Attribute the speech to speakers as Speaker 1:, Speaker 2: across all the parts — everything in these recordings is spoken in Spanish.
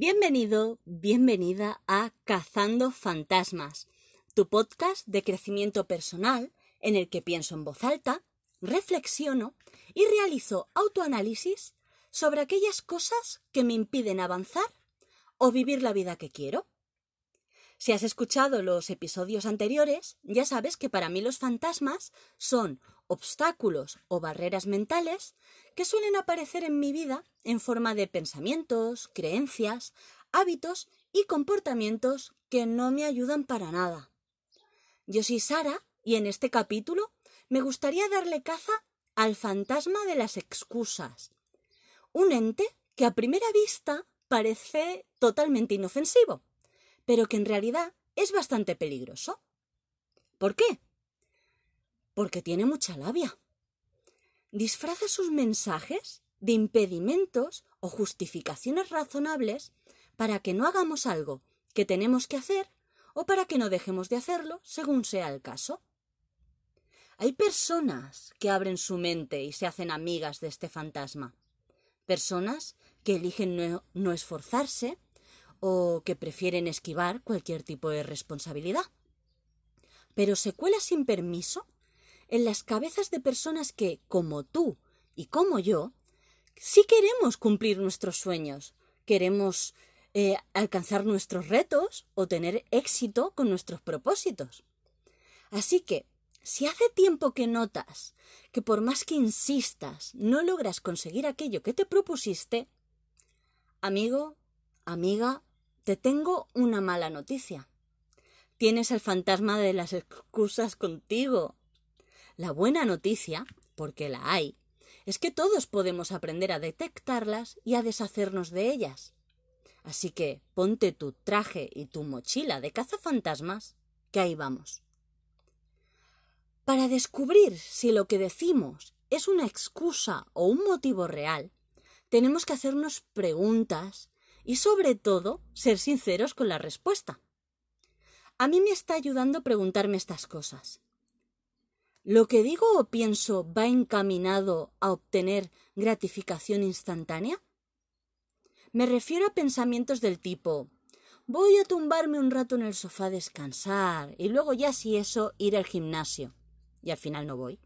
Speaker 1: Bienvenido, bienvenida a Cazando Fantasmas, tu podcast de crecimiento personal en el que pienso en voz alta, reflexiono y realizo autoanálisis sobre aquellas cosas que me impiden avanzar o vivir la vida que quiero. Si has escuchado los episodios anteriores, ya sabes que para mí los fantasmas son obstáculos o barreras mentales que suelen aparecer en mi vida en forma de pensamientos, creencias, hábitos y comportamientos que no me ayudan para nada. Yo soy Sara y en este capítulo me gustaría darle caza al fantasma de las excusas, un ente que a primera vista parece totalmente inofensivo, pero que en realidad es bastante peligroso. ¿Por qué? Porque tiene mucha labia. Disfraza sus mensajes de impedimentos o justificaciones razonables para que no hagamos algo que tenemos que hacer o para que no dejemos de hacerlo según sea el caso. Hay personas que abren su mente y se hacen amigas de este fantasma. Personas que eligen no, esforzarse o que prefieren esquivar cualquier tipo de responsabilidad. Pero se cuela sin permiso en las cabezas de personas que, como tú y como yo, sí queremos cumplir nuestros sueños, queremos eh, alcanzar nuestros retos o tener éxito con nuestros propósitos. Así que, si hace tiempo que notas que por más que insistas no logras conseguir aquello que te propusiste, Amigo, amiga, te tengo una mala noticia. Tienes el fantasma de las excusas contigo. La buena noticia, porque la hay, es que todos podemos aprender a detectarlas y a deshacernos de ellas. Así que ponte tu traje y tu mochila de cazafantasmas, que ahí vamos. Para descubrir si lo que decimos es una excusa o un motivo real, tenemos que hacernos preguntas y sobre todo ser sinceros con la respuesta. A mí me está ayudando preguntarme estas cosas. ¿Lo que digo o pienso va encaminado a obtener gratificación instantánea? Me refiero a pensamientos del tipo voy a tumbarme un rato en el sofá a descansar y luego ya si eso ir al gimnasio y al final no voy.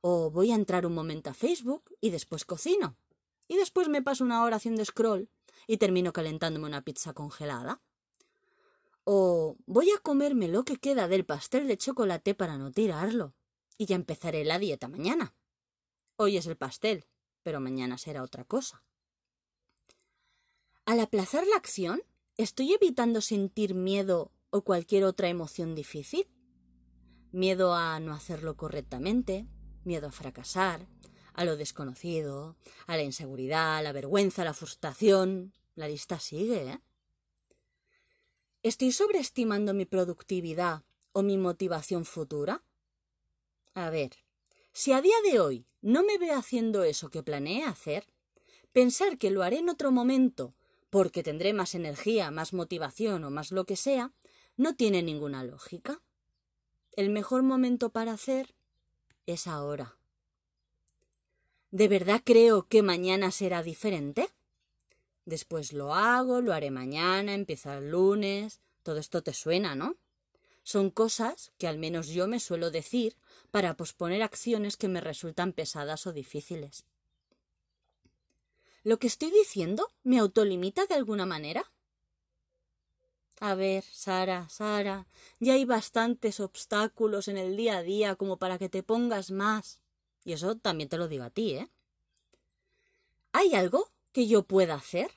Speaker 1: O voy a entrar un momento a Facebook y después cocino y después me paso una hora haciendo scroll y termino calentándome una pizza congelada. O voy a comerme lo que queda del pastel de chocolate para no tirarlo. Y ya empezaré la dieta mañana. Hoy es el pastel, pero mañana será otra cosa. Al aplazar la acción, ¿estoy evitando sentir miedo o cualquier otra emoción difícil? Miedo a no hacerlo correctamente, miedo a fracasar, a lo desconocido, a la inseguridad, a la vergüenza, a la frustración. La lista sigue, ¿eh? ¿Estoy sobreestimando mi productividad o mi motivación futura? A ver, si a día de hoy no me veo haciendo eso que planeé hacer, pensar que lo haré en otro momento porque tendré más energía, más motivación o más lo que sea, no tiene ninguna lógica. El mejor momento para hacer es ahora. ¿De verdad creo que mañana será diferente? Después lo hago, lo haré mañana, empieza el lunes. Todo esto te suena, ¿no? Son cosas que al menos yo me suelo decir para posponer acciones que me resultan pesadas o difíciles. ¿Lo que estoy diciendo me autolimita de alguna manera? A ver, Sara, Sara, ya hay bastantes obstáculos en el día a día como para que te pongas más. Y eso también te lo digo a ti, ¿eh? ¿Hay algo que yo pueda hacer?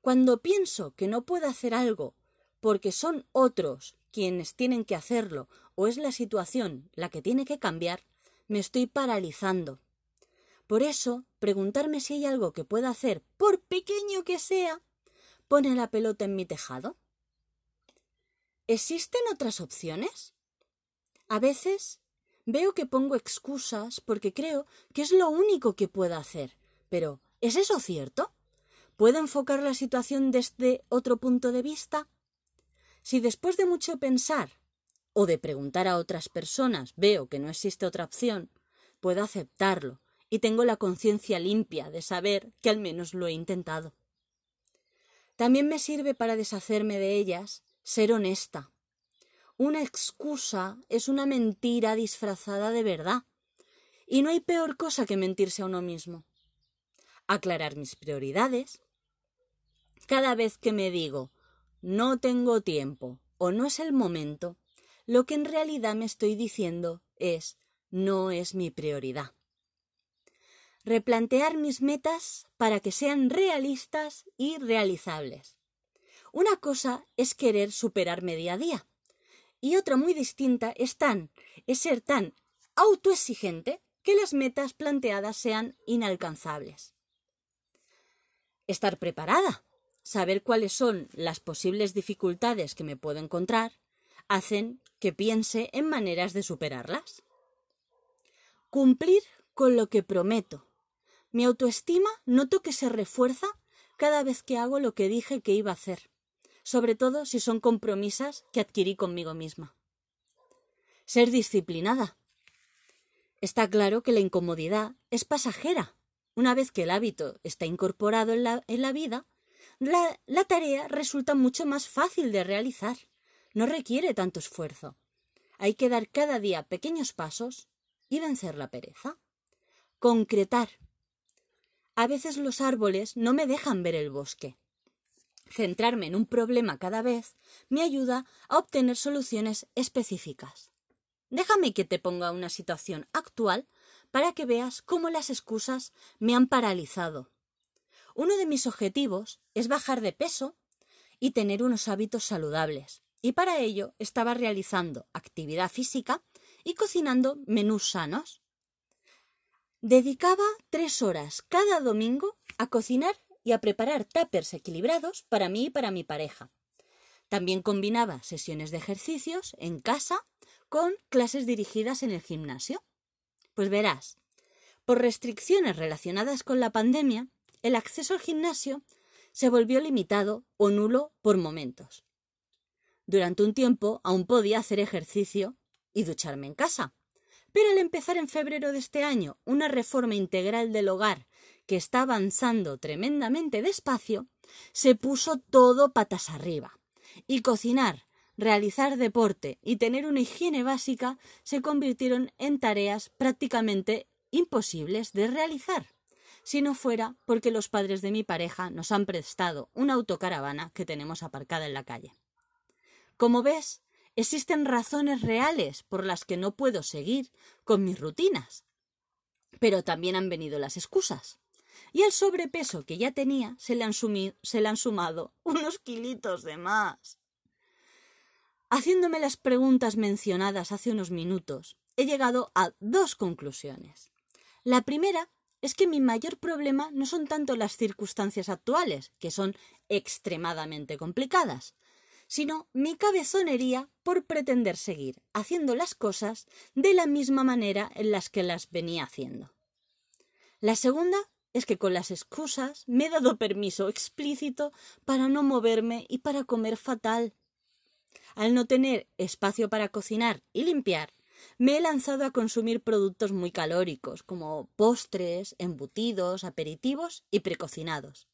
Speaker 1: Cuando pienso que no puedo hacer algo porque son otros quienes tienen que hacerlo o es la situación la que tiene que cambiar, me estoy paralizando. Por eso, preguntarme si hay algo que pueda hacer, por pequeño que sea, pone la pelota en mi tejado. ¿Existen otras opciones? A veces Veo que pongo excusas porque creo que es lo único que puedo hacer. Pero, ¿es eso cierto? ¿Puedo enfocar la situación desde otro punto de vista? Si después de mucho pensar o de preguntar a otras personas veo que no existe otra opción, puedo aceptarlo y tengo la conciencia limpia de saber que al menos lo he intentado. También me sirve para deshacerme de ellas ser honesta. Una excusa es una mentira disfrazada de verdad. Y no hay peor cosa que mentirse a uno mismo. Aclarar mis prioridades. Cada vez que me digo no tengo tiempo o no es el momento, lo que en realidad me estoy diciendo es no es mi prioridad. Replantear mis metas para que sean realistas y realizables. Una cosa es querer superarme día a día y otra muy distinta es tan es ser tan autoexigente que las metas planteadas sean inalcanzables. Estar preparada, saber cuáles son las posibles dificultades que me puedo encontrar, hacen que piense en maneras de superarlas. Cumplir con lo que prometo. Mi autoestima noto que se refuerza cada vez que hago lo que dije que iba a hacer, sobre todo si son compromisas que adquirí conmigo misma. Ser disciplinada. Está claro que la incomodidad es pasajera. Una vez que el hábito está incorporado en la, en la vida, la, la tarea resulta mucho más fácil de realizar. No requiere tanto esfuerzo. Hay que dar cada día pequeños pasos y vencer la pereza. Concretar. A veces los árboles no me dejan ver el bosque. Centrarme en un problema cada vez me ayuda a obtener soluciones específicas. Déjame que te ponga una situación actual para que veas cómo las excusas me han paralizado. Uno de mis objetivos es bajar de peso y tener unos hábitos saludables y para ello estaba realizando actividad física y cocinando menús sanos. Dedicaba tres horas cada domingo a cocinar y a preparar tuppers equilibrados para mí y para mi pareja. También combinaba sesiones de ejercicios en casa con clases dirigidas en el gimnasio. Pues verás, por restricciones relacionadas con la pandemia, el acceso al gimnasio se volvió limitado o nulo por momentos. Durante un tiempo aún podía hacer ejercicio y ducharme en casa. Pero al empezar en febrero de este año una reforma integral del hogar que está avanzando tremendamente despacio, se puso todo patas arriba. Y cocinar, realizar deporte y tener una higiene básica se convirtieron en tareas prácticamente imposibles de realizar, si no fuera porque los padres de mi pareja nos han prestado una autocaravana que tenemos aparcada en la calle. Como ves, existen razones reales por las que no puedo seguir con mis rutinas. Pero también han venido las excusas. Y al sobrepeso que ya tenía se le han, se le han sumado unos kilitos de más. Haciéndome las preguntas mencionadas hace unos minutos, he llegado a dos conclusiones. La primera es que mi mayor problema no son tanto las circunstancias actuales, que son extremadamente complicadas, sino mi cabezonería por pretender seguir haciendo las cosas de la misma manera en las que las venía haciendo. La segunda es que con las excusas me he dado permiso explícito para no moverme y para comer fatal. Al no tener espacio para cocinar y limpiar, me he lanzado a consumir productos muy calóricos, como postres, embutidos, aperitivos y precocinados.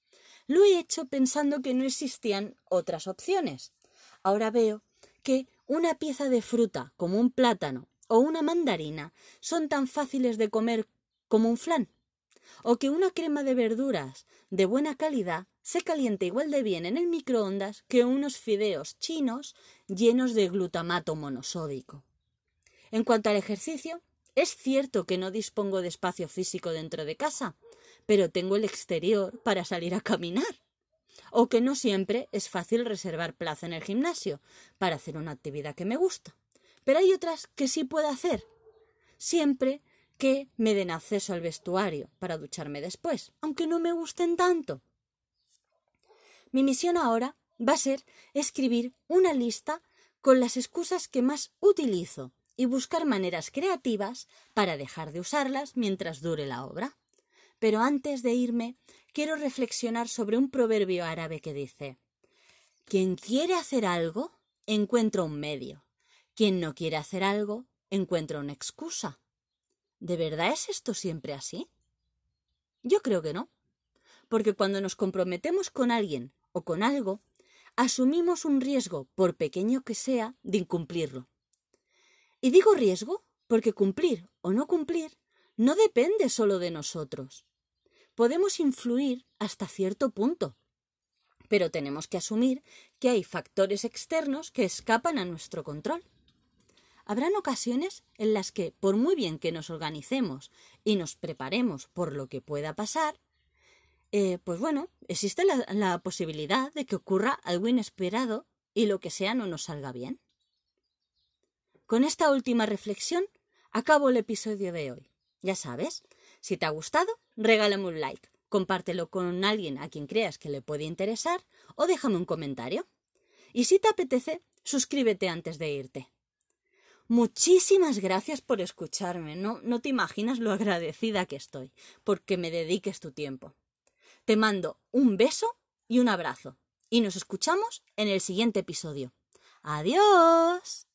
Speaker 1: Lo he hecho pensando que no existían otras opciones, Ahora veo que una pieza de fruta como un plátano o una mandarina son tan fáciles de comer como un flan, o que una crema de verduras de buena calidad se calienta igual de bien en el microondas que unos fideos chinos llenos de glutamato monosódico. En cuanto al ejercicio, es cierto que no dispongo de espacio físico dentro de casa, pero tengo el exterior para salir a caminar o que no siempre es fácil reservar plaza en el gimnasio para hacer una actividad que me gusta. Pero hay otras que sí puedo hacer, siempre que me den acceso al vestuario para ducharme después, aunque no me gusten tanto. Mi misión ahora va a ser escribir una lista con las excusas que más utilizo y buscar maneras creativas para dejar de usarlas mientras dure la obra. Pero antes de irme, quiero reflexionar sobre un proverbio árabe que dice Quien quiere hacer algo, encuentra un medio. Quien no quiere hacer algo, encuentra una excusa. ¿De verdad es esto siempre así? Yo creo que no. Porque cuando nos comprometemos con alguien o con algo, asumimos un riesgo, por pequeño que sea, de incumplirlo. Y digo riesgo porque cumplir o no cumplir no depende solo de nosotros. Podemos influir hasta cierto punto, pero tenemos que asumir que hay factores externos que escapan a nuestro control. Habrán ocasiones en las que, por muy bien que nos organicemos y nos preparemos por lo que pueda pasar, eh, pues bueno, existe la, posibilidad de que ocurra algo inesperado y lo que sea no nos salga bien. Con esta última reflexión acabo el episodio de hoy. Ya sabes, si te ha gustado, regálame un like, compártelo con alguien a quien creas que le puede interesar o déjame un comentario. Y si te apetece, suscríbete antes de irte. Muchísimas gracias por escucharme. No, no te imaginas lo agradecida que estoy porque me dediques tu tiempo. Te mando un beso y un abrazo. Y nos escuchamos en el siguiente episodio. Adiós.